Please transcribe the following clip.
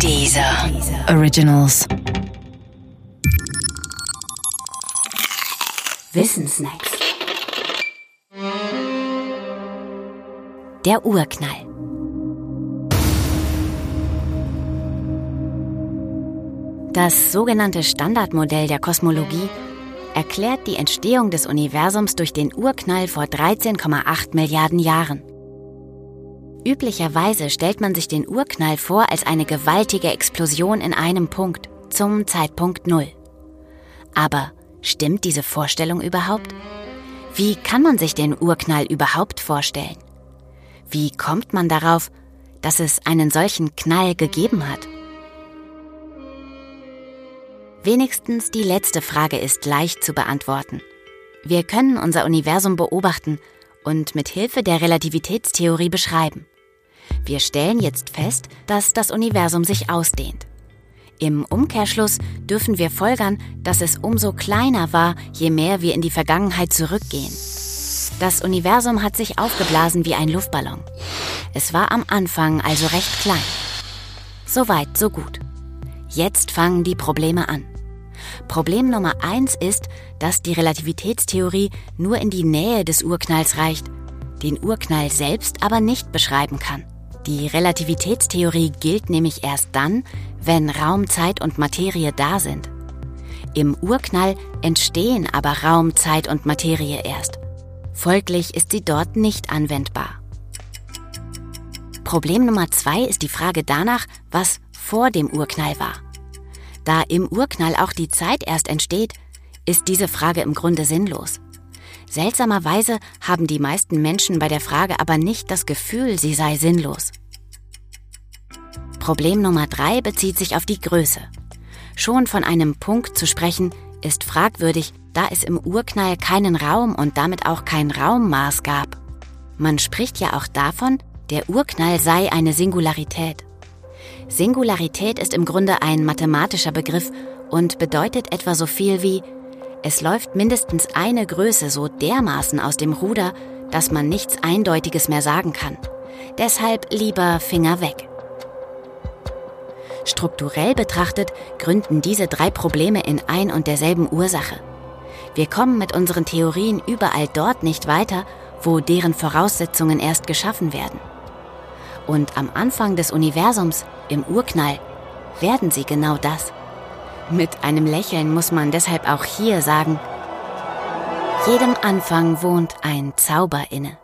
Dieser Originals. Wissensnacks. Der Urknall. Das sogenannte Standardmodell der Kosmologie erklärt die Entstehung des Universums durch den Urknall vor 13,8 Milliarden Jahren. Üblicherweise stellt man sich den Urknall vor als eine gewaltige Explosion in einem Punkt, zum Zeitpunkt Null. Aber stimmt diese Vorstellung überhaupt? Wie kann man sich den Urknall überhaupt vorstellen? Wie kommt man darauf, dass es einen solchen Knall gegeben hat? Wenigstens die letzte Frage ist leicht zu beantworten. Wir können unser Universum beobachten und mit Hilfe der Relativitätstheorie beschreiben. Wir stellen jetzt fest, dass das Universum sich ausdehnt. Im Umkehrschluss dürfen wir folgern, dass es umso kleiner war, je mehr wir in die Vergangenheit zurückgehen. Das Universum hat sich aufgeblasen wie ein Luftballon. Es war am Anfang also recht klein. Soweit, so gut. Jetzt fangen die Probleme an. Problem Nummer eins ist, dass die Relativitätstheorie nur in die Nähe des Urknalls reicht, den Urknall selbst aber nicht beschreiben kann. Die Relativitätstheorie gilt nämlich erst dann, wenn Raum, Zeit und Materie da sind. Im Urknall entstehen aber Raum, Zeit und Materie erst. Folglich ist sie dort nicht anwendbar. Problem Nummer zwei ist die Frage danach, was vor dem Urknall war. Da im Urknall auch die Zeit erst entsteht, ist diese Frage im Grunde sinnlos. Seltsamerweise haben die meisten Menschen bei der Frage aber nicht das Gefühl, sie sei sinnlos. Problem Nummer drei bezieht sich auf die Größe. Schon von einem Punkt zu sprechen, ist fragwürdig, da es im Urknall keinen Raum und damit auch kein Raummaß gab. Man spricht ja auch davon, der Urknall sei eine Singularität. Singularität ist im Grunde ein mathematischer Begriff und bedeutet etwa so viel wie es läuft mindestens eine Größe so dermaßen aus dem Ruder, dass man nichts Eindeutiges mehr sagen kann. Deshalb lieber Finger weg. Strukturell betrachtet gründen diese drei Probleme in ein und derselben Ursache. Wir kommen mit unseren Theorien überall dort nicht weiter, wo deren Voraussetzungen erst geschaffen werden. Und am Anfang des Universums, im Urknall, werden sie genau das. Mit einem Lächeln muss man deshalb auch hier sagen, jedem Anfang wohnt ein Zauber inne.